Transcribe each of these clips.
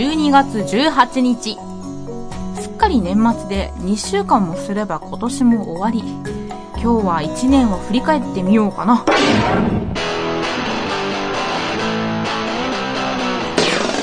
12月18日。すっかり年末で2週間もすれば今年も終わり。今日は1年を振り返ってみようかな。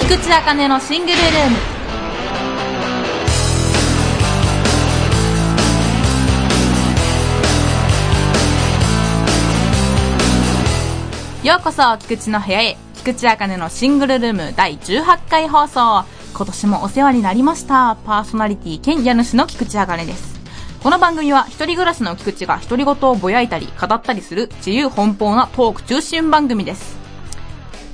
菊池茜のシングルルーム。ようこそ、菊池の部屋へ。菊池茜のシングルルーム第18回放送。今年もお世話になりました。パーソナリティ兼家主の菊池茜です。この番組は一人暮らしの菊池が独り言をぼやいたり語ったりする自由奔放なトーク中心番組です。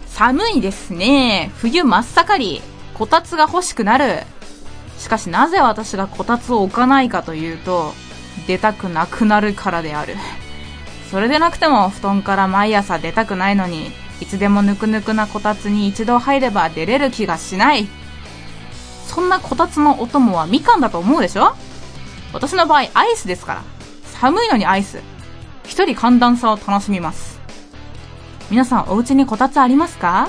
寒いですね。冬真っ盛り。こたつが欲しくなる。しかしなぜ私がこたつを置かないかというと、出たくなくなるからである。それでなくても布団から毎朝出たくないのに、いつでもぬくぬくなこたつに一度入れば出れる気がしない。そんなこたつのお供はみかんだと思うでしょ？私の場合アイスですから。寒いのにアイス。一人寒暖差を楽しみます。皆さんお家にこたつありますか？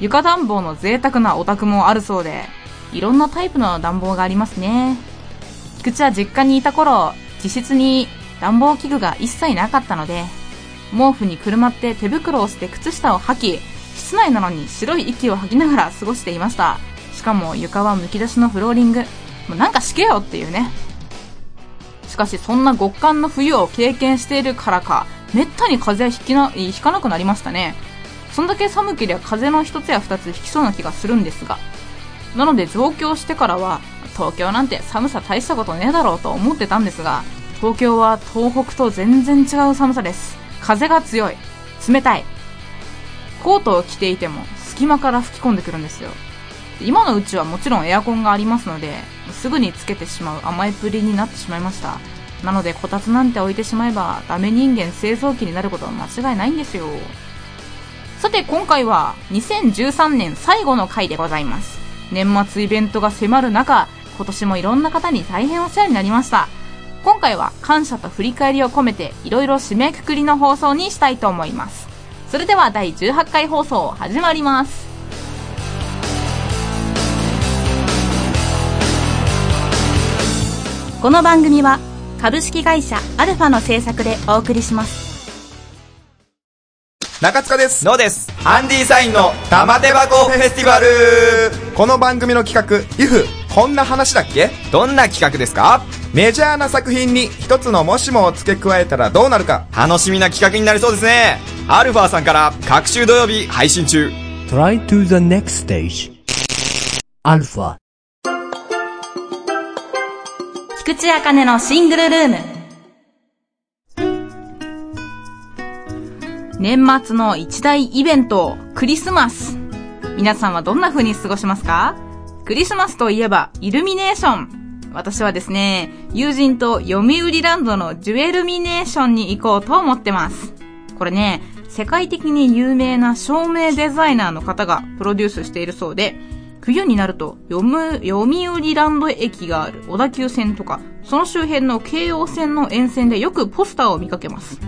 床暖房の贅沢なお宅もあるそうで、いろんなタイプの暖房がありますね。菊池は実家にいた頃、自室に暖房器具が一切なかったので、毛布にくるまって手袋をして靴下を履き、室内なのに白い息を吐きながら過ごしていました。しかも床はむき出しのフローリング。もうなんか敷けよっていうね。しかしそんな極寒の冬を経験しているからか、めったに風邪ひきな、ひかなくなりましたね。そんだけ寒ければ風邪の一つや二つ引きそうな気がするんですが。なので上京してからは、東京なんて寒さ大したことねえだろうと思ってたんですが、東京は東北と全然違う寒さです。風が強い。冷たい。コートを着ていても隙間から吹き込んでくるんですよ。今のうちはもちろんエアコンがありますので、すぐにつけてしまう甘いプリになってしまいました。なので、こたつなんて置いてしまえば、ダメ人間製造機になることは間違いないんですよ。さて、今回は、2013年最後の回でございます。年末イベントが迫る中、今年もいろんな方に大変お世話になりました。今回は感謝と振り返りを込めていろいろ締めくくりの放送にしたいと思います。それでは第18回放送始まります。この番組は株式会社アルファの制作でお送りします。中塚です。のです。ハンディサインの玉手箱フェスティバルこの番組の企画、if こんな話だっけ？どんな企画ですか？メジャーな作品に一つのもしもを付け加えたらどうなるか？楽しみな企画になりそうですね。アルファさんから各週土曜日配信中。Try to the next stage. アルファ菊池茜のシングルルーム。年末の一大イベントクリスマス。皆さんはどんな風に過ごしますか？クリスマスといえばイルミネーション私はですね、友人と読売ランドのジュエルミネーションに行こうと思ってます。これね、世界的に有名な照明デザイナーの方がプロデュースしているそうで、冬になると読む、読売ランド駅がある小田急線とか、その周辺の京王線の沿線でよくポスターを見かけます。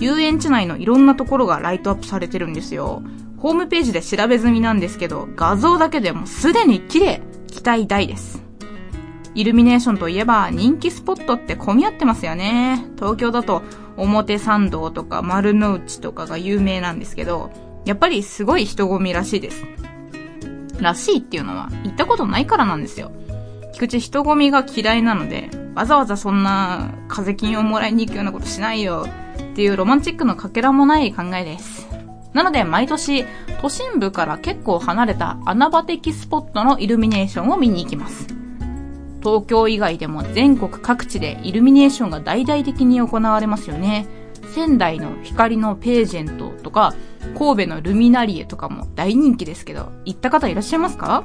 遊園地内のいろんなところがライトアップされてるんですよ。ホームページで調べ済みなんですけど、画像だけでもすでに綺麗、期待大です。イルミネーションといえば人気スポットって混み合ってますよね。東京だと表参道とか丸の内とかが有名なんですけど、やっぱりすごい人混みらしいです。らしいっていうのは行ったことないからなんですよ。菊池人混みが嫌いなので、わざわざそんな風金をもらいに行くようなことしないよっていうロマンチックのかけらもない考えです。なので毎年都心部から結構離れた穴場的スポットのイルミネーションを見に行きます。東京以外でも全国各地でイルミネーションが大々的に行われますよね。仙台の光のページェントとか、神戸のルミナリエとかも大人気ですけど、行った方いらっしゃいますか？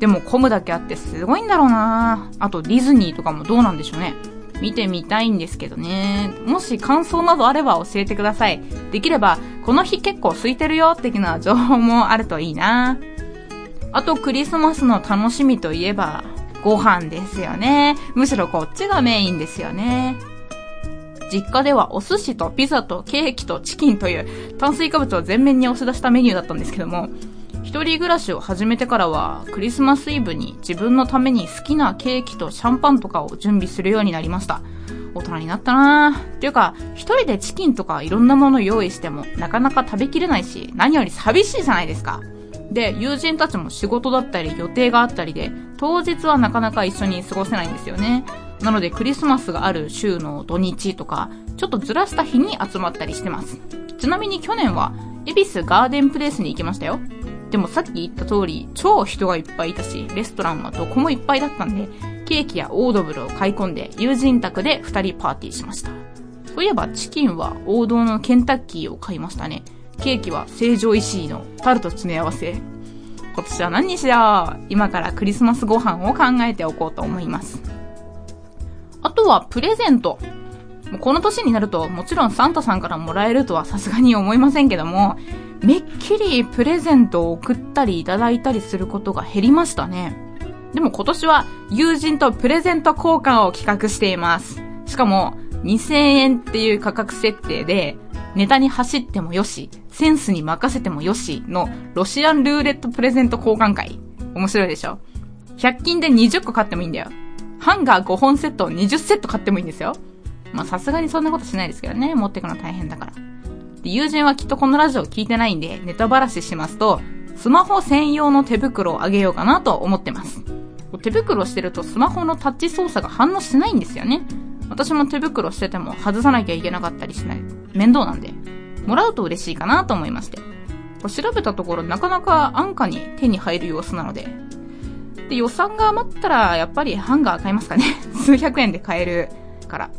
でも混むだけあってすごいんだろうなあとディズニーとかもどうなんでしょうね。見てみたいんですけどね。もし感想などあれば教えてください。できれば、この日結構空いてるよ的な情報もあるといいなあとクリスマスの楽しみといえば、ご飯ですよね。むしろこっちがメインですよね。実家ではお寿司とピザとケーキとチキンという炭水化物を全面に押し出したメニューだったんですけども、一人暮らしを始めてからは、クリスマスイブに自分のために好きなケーキとシャンパンとかを準備するようになりました。大人になったなぁ。っていうか、一人でチキンとかいろんなもの用意しても、なかなか食べきれないし、何より寂しいじゃないですか。で、友人たちも仕事だったり予定があったりで、当日はなかなか一緒に過ごせないんですよね。なのでクリスマスがある週の土日とか、ちょっとずらした日に集まったりしてます。ちなみに去年は、恵比寿ガーデンプレイスに行きましたよ。でもさっき言った通り、超人がいっぱいいたし、レストランはどこもいっぱいだったんで、ケーキやオードブルを買い込んで、友人宅で二人パーティーしました。そういえばチキンは王道のケンタッキーを買いましたね。ケーキは成城石井のタルト詰め合わせ。今年は何にしよう今からクリスマスご飯を考えておこうと思います。あとはプレゼント。もうこの年になるともちろんサンタさんからもらえるとはさすがに思いませんけども、めっきりプレゼントを送ったりいただいたりすることが減りましたね。でも今年は友人とプレゼント交換を企画しています。しかも2000円っていう価格設定で、ネタに走ってもよし、センスに任せてもよしのロシアンルーレットプレゼント交換会。面白いでしょ ?100 均で20個買ってもいいんだよ。ハンガー5本セットを20セット買ってもいいんですよ。まあさすがにそんなことしないですけどね。持ってくの大変だから。で友人はきっとこのラジオ聞いてないんで、ネタばらししますと、スマホ専用の手袋をあげようかなと思ってます。手袋してるとスマホのタッチ操作が反応しないんですよね。私も手袋してても外さなきゃいけなかったりしない。面倒なんで。もらうと嬉しいかなと思いまして。こ調べたところなかなか安価に手に入る様子なので。で、予算が余ったらやっぱりハンガー買いますかね。数百円で買えるから。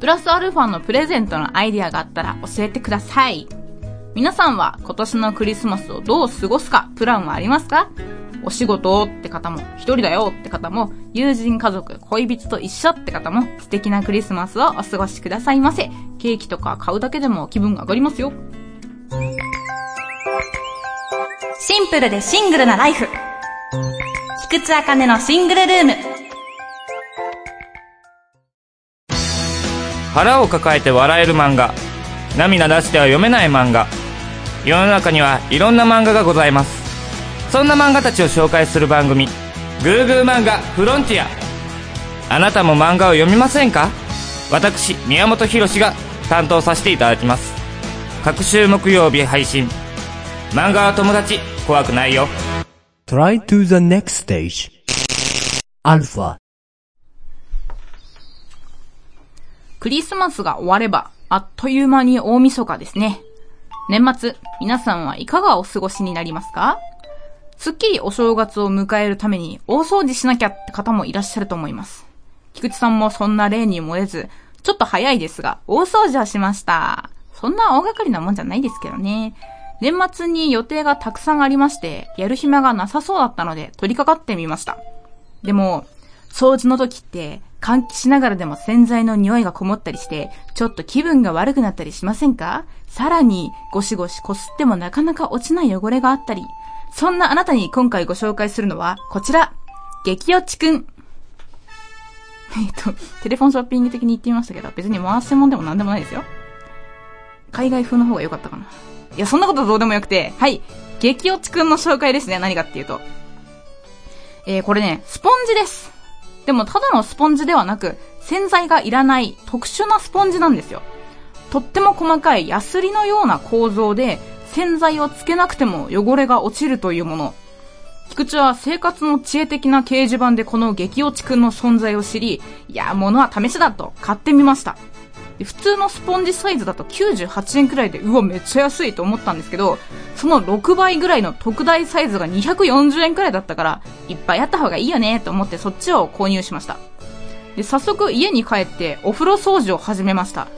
プラスアルファのプレゼントのアイディアがあったら教えてください。皆さんは今年のクリスマスをどう過ごすかプランはありますか？お仕事って方も、一人だよって方も、友人家族、恋人と一緒って方も、素敵なクリスマスをお過ごしくださいませ。ケーキとか買うだけでも気分が上がりますよ。シンプルでシングルなライフ。菊池茜のシングルルーム。腹を抱えて笑える漫画。涙出しては読めない漫画。世の中にはいろんな漫画がございます。そんな漫画たちを紹介する番組「グーグー漫画フロンティア」あなたも漫画を読みませんか？私宮本浩が担当させていただきます。各週木曜日配信。漫画は友達。怖くないよ。Try to the next stage. Alpha. クリスマスが終われば、あっという間に大晦日ですね。年末、皆さんはいかがお過ごしになりますか？すっきりお正月を迎えるために大掃除しなきゃって方もいらっしゃると思います。菊池さんもそんな例に漏れず、ちょっと早いですが、大掃除はしました。そんな大掛かりなもんじゃないですけどね。年末に予定がたくさんありまして、やる暇がなさそうだったので取り掛かってみました。でも、掃除の時って、換気しながらでも洗剤の匂いがこもったりして、ちょっと気分が悪くなったりしませんか？さらに、ゴシゴシこすってもなかなか落ちない汚れがあったり。そんなあなたに今回ご紹介するのは、こちら、激落ちくん。えっと、テレフォンショッピング的に言ってみましたけど、別に回し物でも何でもないですよ。海外風の方が良かったかな。いや、そんなことどうでもよくて、はい、激落ちくんの紹介ですね、何かっていうと。えー、これね、スポンジです。でも、ただのスポンジではなく、洗剤がいらない特殊なスポンジなんですよ。とっても細かいヤスリのような構造で、洗剤をつけなくても汚れが落ちるというもの。菊池は生活の知恵的な掲示板でこの激落ちくんの存在を知り、いや、物は試しだと買ってみました。普通のスポンジサイズだと98円くらいで、うわ、めっちゃ安いと思ったんですけど、その6倍ぐらいの特大サイズが240円くらいだったから、いっぱいあった方がいいよねと思ってそっちを購入しました。で、早速家に帰ってお風呂掃除を始めました。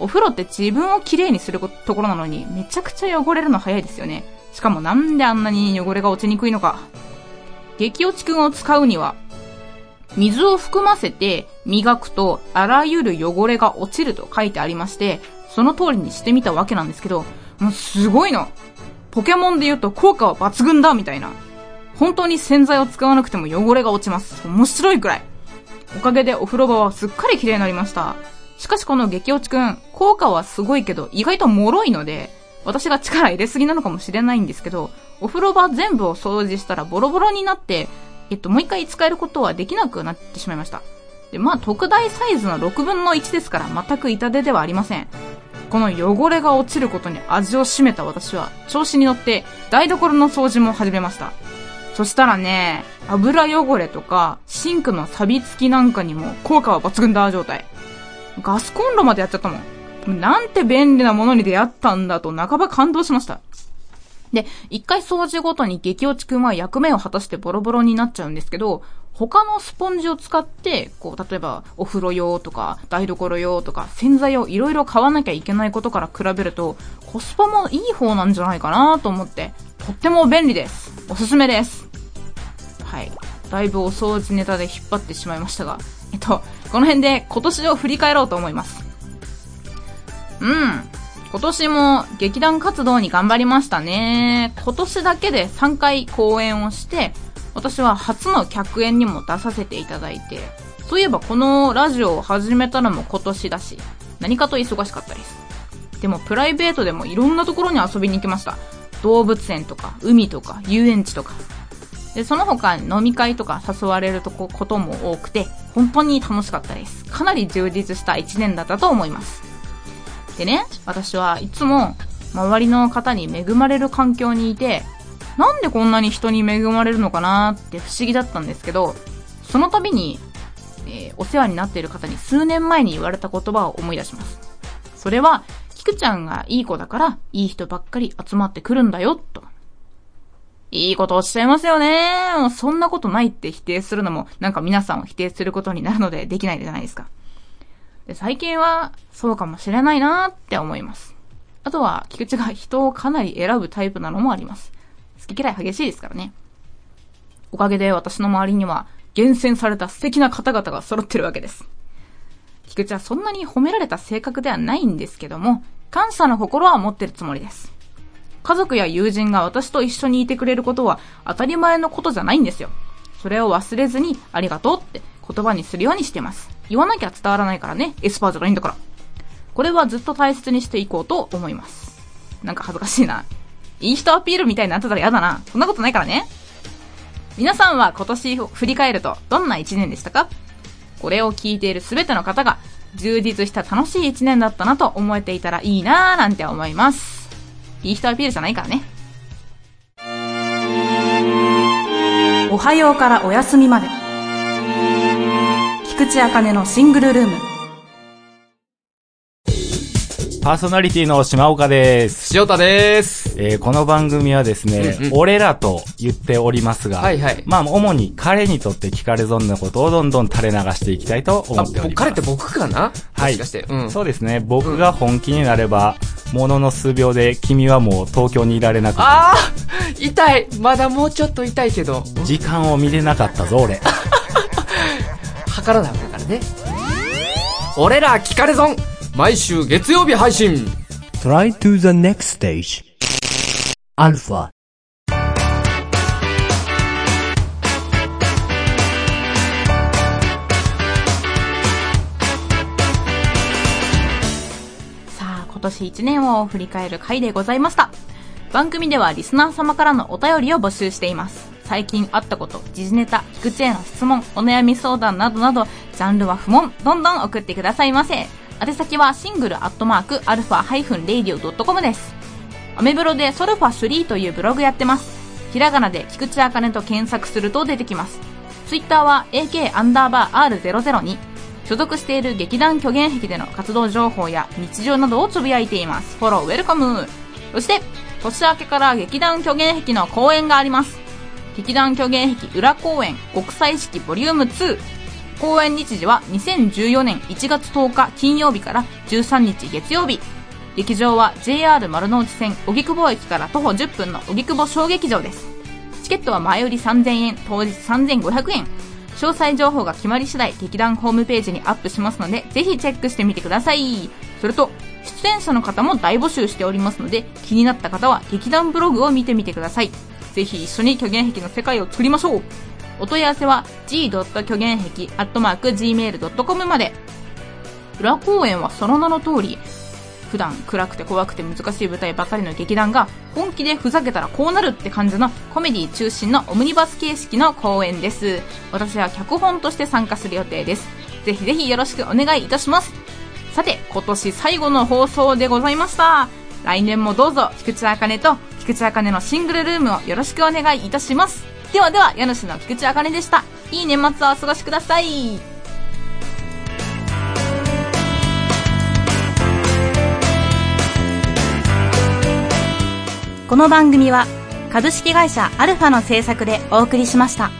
お風呂って自分をきれいにするところなのに、めちゃくちゃ汚れるの早いですよね。しかもなんであんなに汚れが落ちにくいのか。激落ちくんを使うには、水を含ませて磨くとあらゆる汚れが落ちると書いてありまして、その通りにしてみたわけなんですけど、もうすごいの。ポケモンで言うと効果は抜群だみたいな。本当に洗剤を使わなくても汚れが落ちます。面白いくらい。おかげでお風呂場はすっかり綺麗になりました。しかしこの激落ちくん、効果はすごいけど意外と脆いので、私が力入れすぎなのかもしれないんですけど、お風呂場全部を掃除したらボロボロになって、えっと、もう一回使えることはできなくなってしまいました。で、まあ、特大サイズの6分の1ですから、全く痛手ではありません。この汚れが落ちることに味を占めた私は、調子に乗って台所の掃除も始めました。そしたらね、油汚れとか、シンクの錆びつきなんかにも効果は抜群だ状態。ガスコンロまでやっちゃったもん。なんて便利なものに出会ったんだと半ば感動しました。で、一回掃除ごとに激落ちくんは役目を果たしてボロボロになっちゃうんですけど、他のスポンジを使って、こう、例えば、お風呂用とか、台所用とか、洗剤をいろいろ買わなきゃいけないことから比べると、コスパもいい方なんじゃないかなと思って、とっても便利です。おすすめです。はい。だいぶお掃除ネタで引っ張ってしまいましたが、えっと、この辺で今年を振り返ろうと思います。うん。今年も劇団活動に頑張りましたね。今年だけで3回公演をして、私は初の客演にも出させていただいて、そういえばこのラジオを始めたのも今年だし、何かと忙しかったです。でもプライベートでもいろんなところに遊びに行きました。動物園とか、海とか、遊園地とか。で、その他飲み会とか誘われるとこことも多くて、本当に楽しかったです。かなり充実した1年だったと思います。でね、私はいつも周りの方に恵まれる環境にいて、なんでこんなに人に恵まれるのかなって不思議だったんですけど、その度に、えーお世話になっている方に数年前に言われた言葉を思い出します。それは、キクちゃんがいい子だから、いい人ばっかり集まってくるんだよ、と。いいことおっしゃいますよね。もうそんなことないって否定するのも、なんか皆さんを否定することになるのでできないじゃないですか。で最近は、そうかもしれないなって思います。あとは、菊池が人をかなり選ぶタイプなのもあります。好き嫌い激しいですからね。おかげで私の周りには、厳選された素敵な方々が揃ってるわけです。菊池はそんなに褒められた性格ではないんですけども、感謝の心は持ってるつもりです。家族や友人が私と一緒にいてくれることは当たり前のことじゃないんですよ。それを忘れずにありがとうって言葉にするようにしてます。言わなきゃ伝わらないからね。エスパーじゃないんだから。これはずっと大切にしていこうと思います。なんか恥ずかしいな。いい人アピールみたいになってたら嫌だな。そんなことないからね。皆さんは今年振り返るとどんな一年でしたか？これを聞いているすべての方が充実した楽しい一年だったなと思えていたらいいなーなんて思います。いい人アピールじゃないからね。おはようからお休みまで。菊池茜のシングルルーム。パーソナリティの島岡です。塩田です。えーこの番組はですね、うんうん俺らと言っておりますが、はいはいまあ、主に彼にとって聞かれ損なことをどんどん垂れ流していきたいと思あ、っております。彼って僕かな？はいもしかして。うん。そうですね。僕が本気になれば、ものの数秒で君はもう東京にいられなくあー痛いまだもうちょっと痛いけど、時間を見れなかったぞ、俺。測らなあかんからね。俺ら聞かれ損毎週月曜日配信 Try to the next stage. Alpha. さあ、今年1年を振り返る回でございました。番組ではリスナー様からのお便りを募集しています。最近あったこと、時事ネタ、菊池への質問、お悩み相談などなど、ジャンルは不問、どんどん送ってくださいませ。宛先は single アットマーク、アルファハイフンレイディオドットコムです。アメブロでソルファ3というブログやってます。ひらがなで菊池あかねと検索すると出てきます。ツイッターは AK アンダーバー R002。所属している劇団虚言癖での活動情報や日常などをつぶやいています。フォローウェルカムそして、年明けから劇団虚言癖の公演があります。劇団虚言癖裏公演国際式ボリューム2。公演日時は2014年1月10日金曜日から13日月曜日。劇場は JR 丸の内線荻窪駅から徒歩10分の荻窪小劇場です。チケットは前売り3000円、当日3500円。詳細情報が決まり次第、劇団ホームページにアップしますので、ぜひチェックしてみてください。それと、出演者の方も大募集しておりますので、気になった方は劇団ブログを見てみてください。ぜひ一緒に虚言癖の世界を作りましょう。お問い合わせは g. 虚言癖 gmail.com まで。裏公演はその名の通り、普段暗くて怖くて難しい舞台ばかりの劇団が本気でふざけたらこうなるって感じのコメディ中心のオムニバス形式の公演です私は脚本として参加する予定ですぜひぜひよろしくお願いいたしますさて今年最後の放送でございました来年もどうぞ菊池茜と菊池茜のシングルルームをよろしくお願いいたします。ではでは家主の菊池茜でした。いい年末をお過ごしください。この番組は株式会社アルファの制作でお送りしました。